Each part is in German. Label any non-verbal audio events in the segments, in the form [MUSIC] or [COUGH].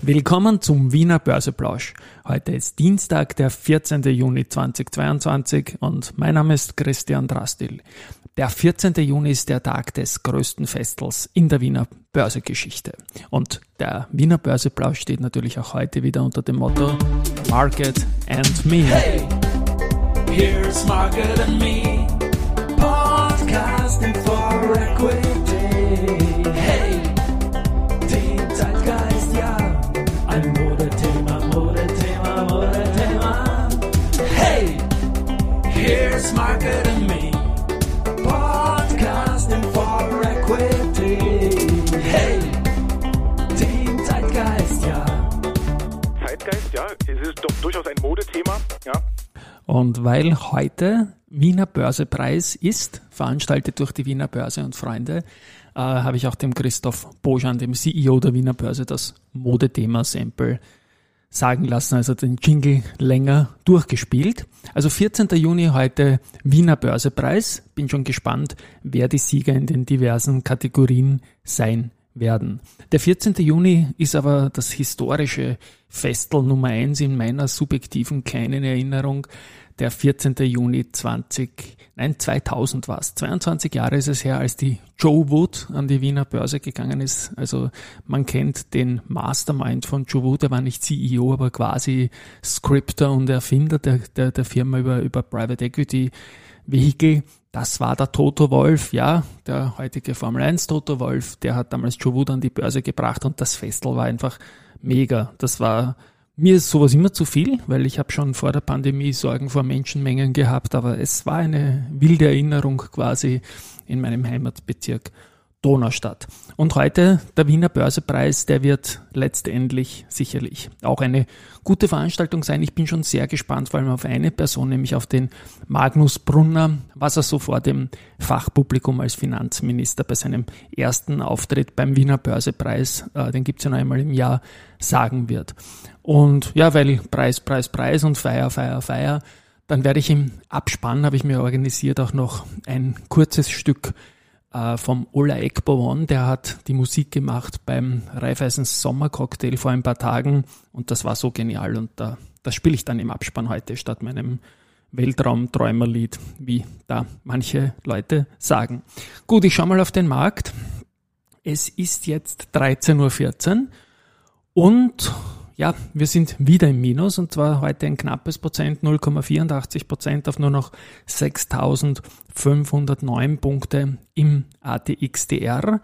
Willkommen zum Wiener Börseplausch. Heute ist Dienstag, der 14. Juni 2022 und mein Name ist Christian Drastil. Der 14. Juni ist der Tag des größten Festels in der Wiener Börsegeschichte. Und der Wiener Börseplausch steht natürlich auch heute wieder unter dem Motto Market and Me. Hey, here's Market and Me, podcasting for equity. Durchaus ein Modethema, ja. Und weil heute Wiener Börsepreis ist, veranstaltet durch die Wiener Börse und Freunde, äh, habe ich auch dem Christoph Bojan, dem CEO der Wiener Börse, das Modethema-Sample sagen lassen, also den Jingle länger durchgespielt. Also 14. Juni heute Wiener Börsepreis. Bin schon gespannt, wer die Sieger in den diversen Kategorien sein werden. Der 14. Juni ist aber das historische Festel Nummer eins in meiner subjektiven kleinen Erinnerung. Der 14. Juni 20, nein 2000 war es. 22 Jahre ist es her, als die Joe Wood an die Wiener Börse gegangen ist. Also man kennt den Mastermind von Joe Wood, er war nicht CEO, aber quasi Scripter und Erfinder der, der, der Firma über, über Private Equity Vehicle. Das war der Toto Wolf, ja, der heutige Formel 1 Toto Wolf, der hat damals Joe Wood an die Börse gebracht und das Festel war einfach mega. Das war mir ist sowas immer zu viel, weil ich habe schon vor der Pandemie Sorgen vor Menschenmengen gehabt, aber es war eine wilde Erinnerung quasi in meinem Heimatbezirk Donaustadt. Und heute der Wiener Börsepreis, der wird letztendlich sicherlich auch eine gute Veranstaltung sein. Ich bin schon sehr gespannt, vor allem auf eine Person, nämlich auf den Magnus Brunner, was er so vor dem Fachpublikum als Finanzminister bei seinem ersten Auftritt beim Wiener Börsepreis, äh, den gibt's ja noch einmal im Jahr, sagen wird. Und ja, weil Preis, Preis, Preis und Feier, Feier, Feier, dann werde ich im Abspann, habe ich mir organisiert, auch noch ein kurzes Stück äh, vom Ola Ekbowon, der hat die Musik gemacht beim Raiffeisens Sommercocktail vor ein paar Tagen und das war so genial und da, das spiele ich dann im Abspann heute statt meinem Weltraumträumerlied, wie da manche Leute sagen. Gut, ich schaue mal auf den Markt. Es ist jetzt 13.14 Uhr und ja, wir sind wieder im Minus und zwar heute ein knappes Prozent, 0,84 Prozent auf nur noch 6.509 Punkte im ATXDR.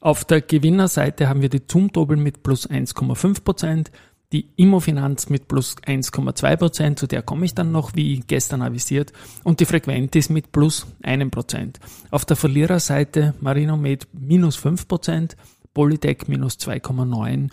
Auf der Gewinnerseite haben wir die Zumtobel mit plus 1,5 Prozent, die Immofinanz mit plus 1,2 Prozent, zu der komme ich dann noch, wie gestern avisiert, und die Frequentis mit plus 1 Prozent. Auf der Verliererseite Marinomed minus 5 Prozent, Polytech minus 2,9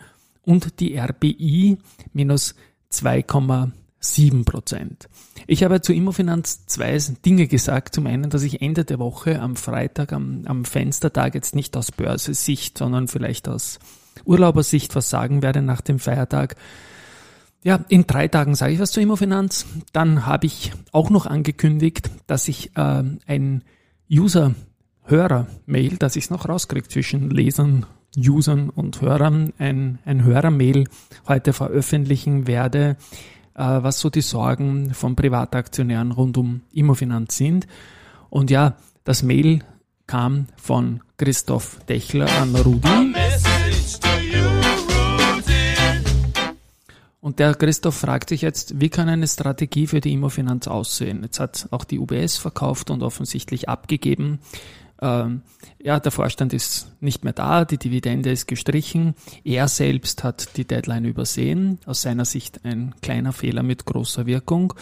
und die RBI minus 2,7 Prozent. Ich habe zu Immofinanz zwei Dinge gesagt. Zum einen, dass ich Ende der Woche am Freitag, am, am Fenstertag jetzt nicht aus Börsesicht, sondern vielleicht aus Urlaubersicht was sagen werde nach dem Feiertag. Ja, in drei Tagen sage ich was zu Immofinanz. Dann habe ich auch noch angekündigt, dass ich äh, ein User-Hörer-Mail, dass ich es noch rauskriege zwischen Lesern Usern und Hörern ein, ein Hörermail heute veröffentlichen werde, äh, was so die Sorgen von Privataktionären rund um Immofinanz sind. Und ja, das Mail kam von Christoph Dechler an Rudi. Und der Christoph fragt sich jetzt, wie kann eine Strategie für die Immofinanz aussehen? Jetzt hat auch die UBS verkauft und offensichtlich abgegeben. Ähm, ja, der Vorstand ist nicht mehr da, die Dividende ist gestrichen. Er selbst hat die Deadline übersehen. Aus seiner Sicht ein kleiner Fehler mit großer Wirkung.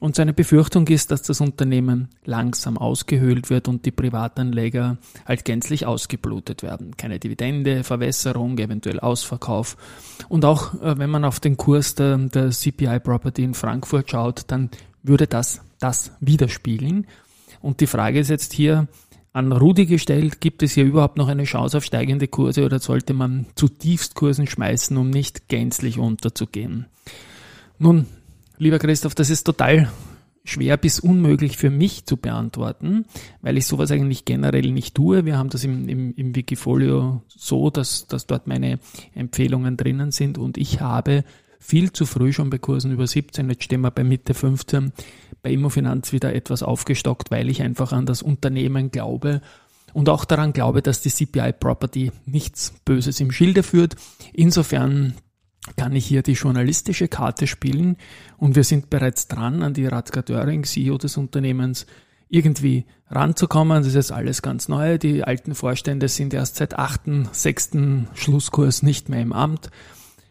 Und seine Befürchtung ist, dass das Unternehmen langsam ausgehöhlt wird und die Privatanleger halt gänzlich ausgeblutet werden. Keine Dividende, Verwässerung, eventuell Ausverkauf. Und auch äh, wenn man auf den Kurs der, der CPI Property in Frankfurt schaut, dann würde das das widerspiegeln. Und die Frage ist jetzt hier, an Rudi gestellt, gibt es hier überhaupt noch eine Chance auf steigende Kurse oder sollte man zu Tiefstkursen schmeißen, um nicht gänzlich unterzugehen? Nun, lieber Christoph, das ist total schwer bis unmöglich für mich zu beantworten, weil ich sowas eigentlich generell nicht tue. Wir haben das im, im, im Wikifolio so, dass, dass dort meine Empfehlungen drinnen sind und ich habe viel zu früh schon bei Kursen über 17, jetzt stehen wir bei Mitte 15, bei Immofinanz wieder etwas aufgestockt, weil ich einfach an das Unternehmen glaube und auch daran glaube, dass die CPI Property nichts Böses im Schilde führt. Insofern kann ich hier die journalistische Karte spielen und wir sind bereits dran, an die Radka Döring, CEO des Unternehmens, irgendwie ranzukommen. Das ist alles ganz neu. Die alten Vorstände sind erst seit 8., 6. Schlusskurs nicht mehr im Amt.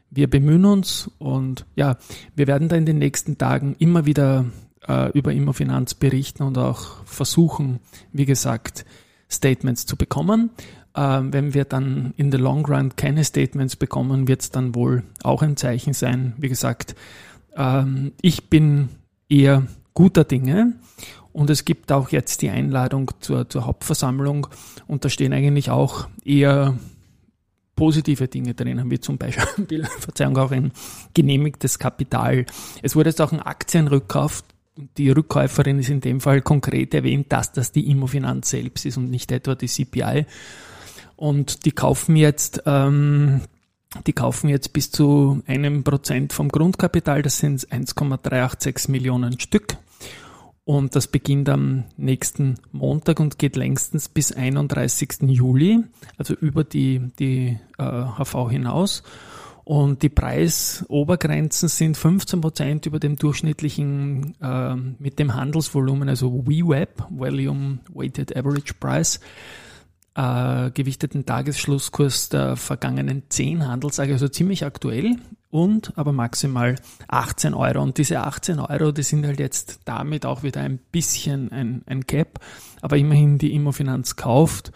Wir bemühen uns und ja, wir werden da in den nächsten Tagen immer wieder äh, über Immofinanz berichten und auch versuchen, wie gesagt, Statements zu bekommen. Ähm, wenn wir dann in the long run keine Statements bekommen, wird es dann wohl auch ein Zeichen sein. Wie gesagt, ähm, ich bin eher guter Dinge und es gibt auch jetzt die Einladung zur, zur Hauptversammlung und da stehen eigentlich auch eher positive Dinge drinnen, wie zum Beispiel, [LAUGHS] Verzeihung, auch ein genehmigtes Kapital. Es wurde jetzt auch ein Aktienrückkauf die Rückkäuferin ist in dem Fall konkret erwähnt, dass das die Immofinanz selbst ist und nicht etwa die CPI. Und die kaufen jetzt, ähm, die kaufen jetzt bis zu einem Prozent vom Grundkapital, das sind 1,386 Millionen Stück. Und das beginnt am nächsten Montag und geht längstens bis 31. Juli, also über die, die äh, HV hinaus. Und die Preisobergrenzen sind 15 Prozent über dem durchschnittlichen äh, mit dem Handelsvolumen, also WWAP, Volume Weighted Average Price, äh, gewichteten Tagesschlusskurs der vergangenen 10 Handelstage, also ziemlich aktuell und aber maximal 18 Euro. Und diese 18 Euro, die sind halt jetzt damit auch wieder ein bisschen ein, ein Cap, aber immerhin die Immofinanz kauft,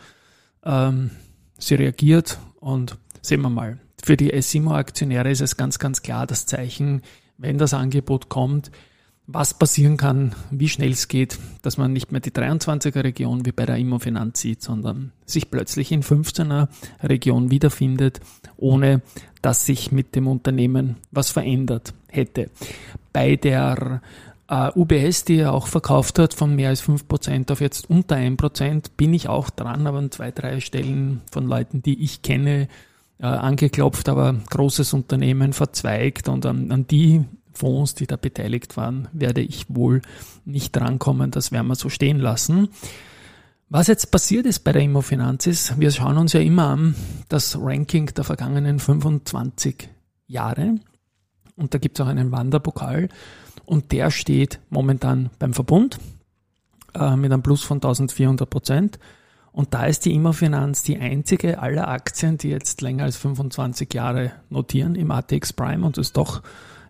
ähm, sie reagiert und sehen wir mal für die Essimo-Aktionäre ist es ganz, ganz klar das Zeichen, wenn das Angebot kommt, was passieren kann, wie schnell es geht, dass man nicht mehr die 23er Region wie bei der Immofinanz sieht, sondern sich plötzlich in 15er Region wiederfindet, ohne dass sich mit dem Unternehmen was verändert hätte. Bei der äh, UBS, die er auch verkauft hat, von mehr als 5% auf jetzt unter 1%, bin ich auch dran, aber an zwei, drei Stellen von Leuten, die ich kenne, äh, angeklopft, aber großes Unternehmen verzweigt und an, an die Fonds, die da beteiligt waren, werde ich wohl nicht drankommen. Das werden wir so stehen lassen. Was jetzt passiert ist bei der Immofinanz ist, wir schauen uns ja immer an das Ranking der vergangenen 25 Jahre. Und da gibt es auch einen Wanderpokal. Und der steht momentan beim Verbund äh, mit einem Plus von 1400 Prozent. Und da ist die Immofinanz die einzige aller Aktien, die jetzt länger als 25 Jahre notieren im ATX Prime und es ist doch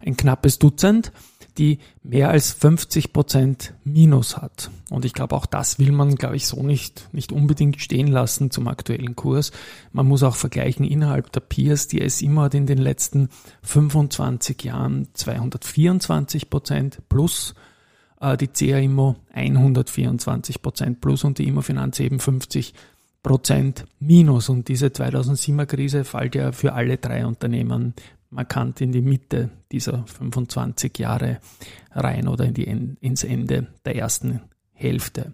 ein knappes Dutzend, die mehr als 50 Prozent Minus hat. Und ich glaube, auch das will man, glaube ich, so nicht, nicht unbedingt stehen lassen zum aktuellen Kurs. Man muss auch vergleichen innerhalb der Peers. Die SIMO hat in den letzten 25 Jahren 224 Prozent plus äh, die CA Immo 124 Prozent plus und die Immofinanz eben 50 Prozent minus. Und diese 2007er Krise fällt ja für alle drei Unternehmen markant in die Mitte dieser 25 Jahre rein oder in die, ins Ende der ersten Hälfte.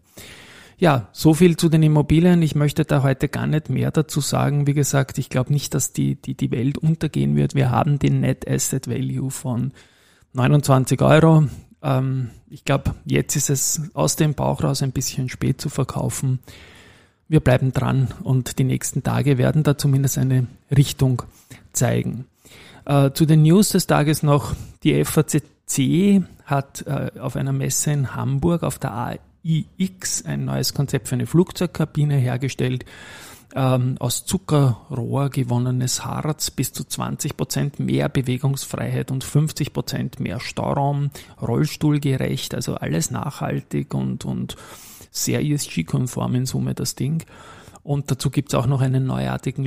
Ja, so viel zu den Immobilien. Ich möchte da heute gar nicht mehr dazu sagen. Wie gesagt, ich glaube nicht, dass die, die, die Welt untergehen wird. Wir haben den Net Asset Value von 29 Euro. Ähm, ich glaube, jetzt ist es aus dem Bauch raus ein bisschen spät zu verkaufen. Wir bleiben dran und die nächsten Tage werden da zumindest eine Richtung zeigen. Äh, zu den News des Tages noch, die FACC hat äh, auf einer Messe in Hamburg auf der AIX ein neues Konzept für eine Flugzeugkabine hergestellt ähm, aus Zuckerrohr gewonnenes Harz bis zu 20 Prozent mehr Bewegungsfreiheit und 50 Prozent mehr Stauraum, rollstuhlgerecht, also alles nachhaltig und, und sehr ESG-konform in Summe das Ding. Und dazu gibt's auch noch einen neuartigen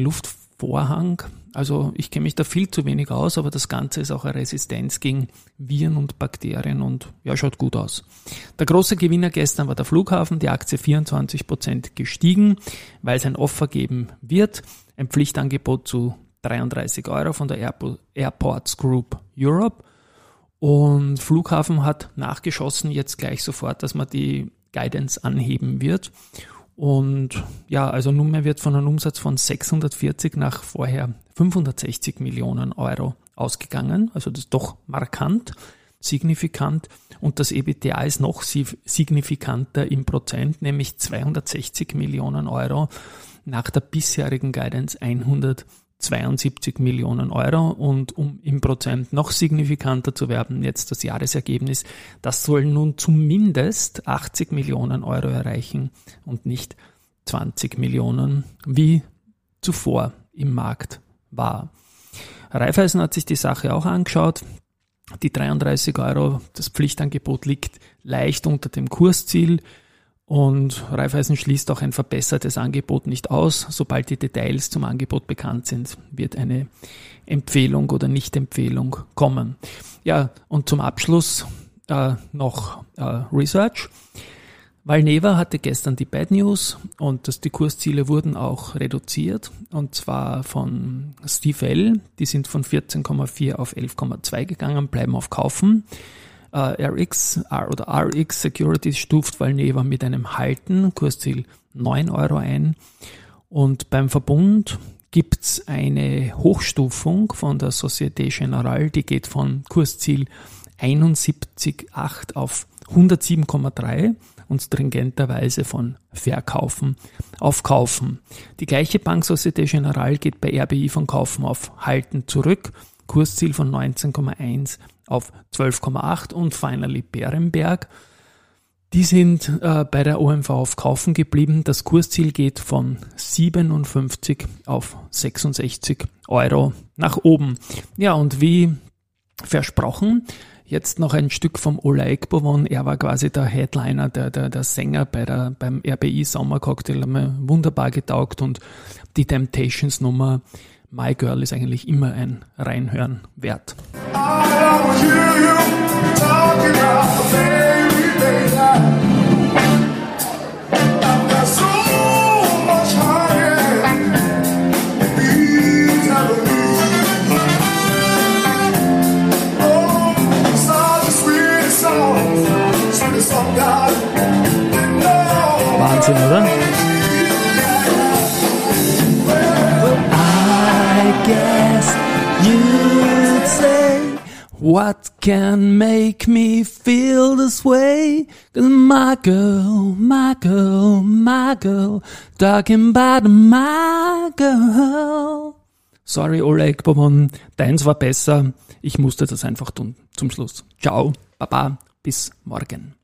Luftvorhang, also ich kenne mich da viel zu wenig aus, aber das Ganze ist auch eine Resistenz gegen Viren und Bakterien und ja, schaut gut aus. Der große Gewinner gestern war der Flughafen, die Aktie 24 Prozent gestiegen, weil es ein Offer geben wird, ein Pflichtangebot zu 33 Euro von der Airports Group Europe. Und Flughafen hat nachgeschossen jetzt gleich sofort, dass man die Guidance anheben wird. Und ja, also nunmehr wird von einem Umsatz von 640 nach vorher 560 Millionen Euro ausgegangen. Also das ist doch markant, signifikant. Und das EBITDA ist noch signifikanter im Prozent, nämlich 260 Millionen Euro nach der bisherigen Guidance 172 Millionen Euro. Und um im Prozent noch signifikanter zu werden, jetzt das Jahresergebnis, das soll nun zumindest 80 Millionen Euro erreichen und nicht 20 Millionen, wie zuvor im Markt war. Raiffeisen hat sich die Sache auch angeschaut. Die 33 Euro, das Pflichtangebot liegt leicht unter dem Kursziel. Und Raiffeisen schließt auch ein verbessertes Angebot nicht aus. Sobald die Details zum Angebot bekannt sind, wird eine Empfehlung oder Nicht-Empfehlung kommen. Ja, und zum Abschluss äh, noch äh, Research. Valneva hatte gestern die Bad News und dass die Kursziele wurden auch reduziert und zwar von Steve L. Die sind von 14,4 auf 11,2 gegangen, bleiben auf Kaufen. Uh, RX oder RX Securities stuft Valneva mit einem Halten, Kursziel 9 Euro ein. Und beim Verbund gibt's eine Hochstufung von der Societe Generale, die geht von Kursziel 71,8 auf 107,3 und stringenterweise von Verkaufen auf Kaufen. Die gleiche Bank Societe Generale geht bei RBI von Kaufen auf Halten zurück, Kursziel von 19,1 auf 12,8 und finally Bärenberg. Die sind äh, bei der OMV auf Kaufen geblieben. Das Kursziel geht von 57 auf 66 Euro nach oben. Ja, und wie versprochen, Jetzt noch ein Stück vom Ola Ekbovon. Er war quasi der Headliner, der, der, der Sänger bei der, beim RBI Sommercocktail. Hat mir wunderbar getaugt und die Temptations Nummer My Girl ist eigentlich immer ein Reinhören wert. Wahnsinn, What can make me feel this way? Cause my girl, my girl, my girl, talking about my girl. Sorry, Oleg Bobon, deins war besser. Ich musste das einfach tun. Zum Schluss. Ciao, Baba, bis morgen.